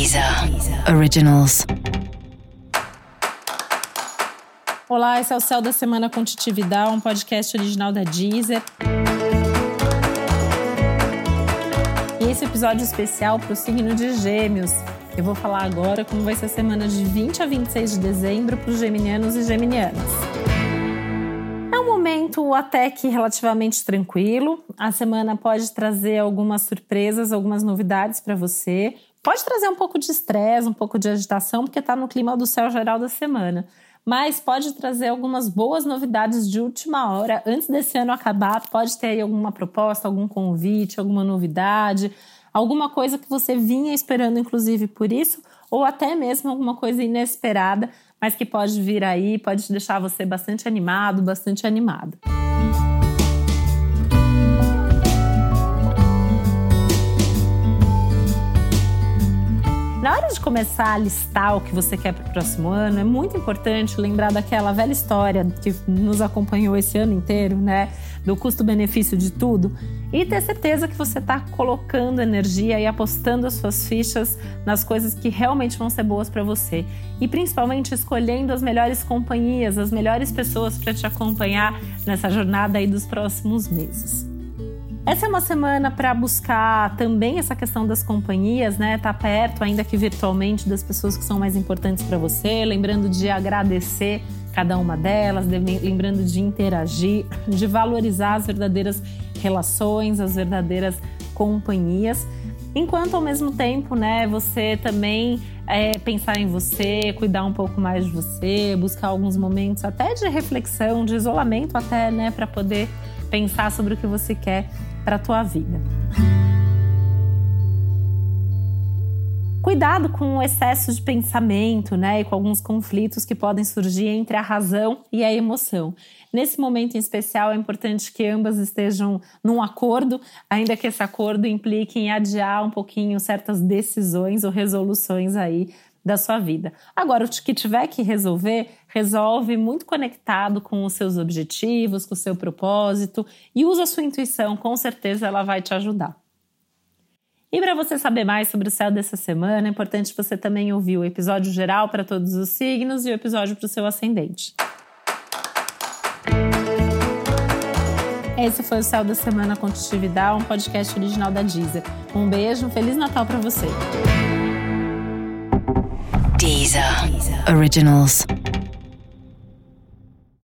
Deezer Originals. Olá, esse é o Céu da Semana com Titividade, um podcast original da Deezer. E esse episódio especial para o signo de Gêmeos. Eu vou falar agora como vai ser a semana de 20 a 26 de dezembro para os geminianos e geminianas. Momento até que relativamente tranquilo. A semana pode trazer algumas surpresas, algumas novidades para você. Pode trazer um pouco de estresse, um pouco de agitação, porque está no clima do céu geral da semana. Mas pode trazer algumas boas novidades de última hora. Antes desse ano acabar, pode ter aí alguma proposta, algum convite, alguma novidade, alguma coisa que você vinha esperando, inclusive por isso, ou até mesmo alguma coisa inesperada, mas que pode vir aí, pode deixar você bastante animado, bastante animado. Na hora de começar a listar o que você quer para o próximo ano, é muito importante lembrar daquela velha história que nos acompanhou esse ano inteiro, né? Do custo-benefício de tudo. E ter certeza que você está colocando energia e apostando as suas fichas nas coisas que realmente vão ser boas para você. E principalmente escolhendo as melhores companhias, as melhores pessoas para te acompanhar nessa jornada aí dos próximos meses. Essa é uma semana para buscar também essa questão das companhias, né? Tá perto, ainda que virtualmente, das pessoas que são mais importantes para você, lembrando de agradecer cada uma delas, lembrando de interagir, de valorizar as verdadeiras relações, as verdadeiras companhias. Enquanto ao mesmo tempo, né, você também é, pensar em você, cuidar um pouco mais de você, buscar alguns momentos até de reflexão, de isolamento até, né, para poder pensar sobre o que você quer para a tua vida. Cuidado com o excesso de pensamento, né, e com alguns conflitos que podem surgir entre a razão e a emoção. Nesse momento em especial, é importante que ambas estejam num acordo, ainda que esse acordo implique em adiar um pouquinho certas decisões ou resoluções aí da sua vida. Agora, o que tiver que resolver, resolve muito conectado com os seus objetivos, com o seu propósito e usa a sua intuição, com certeza ela vai te ajudar. E para você saber mais sobre o céu dessa semana, é importante você também ouvir o episódio geral para todos os signos e o episódio para o seu ascendente. Esse foi o Céu da Semana com um podcast original da Deezer. Um beijo, um Feliz Natal para você. Deezer. Originals.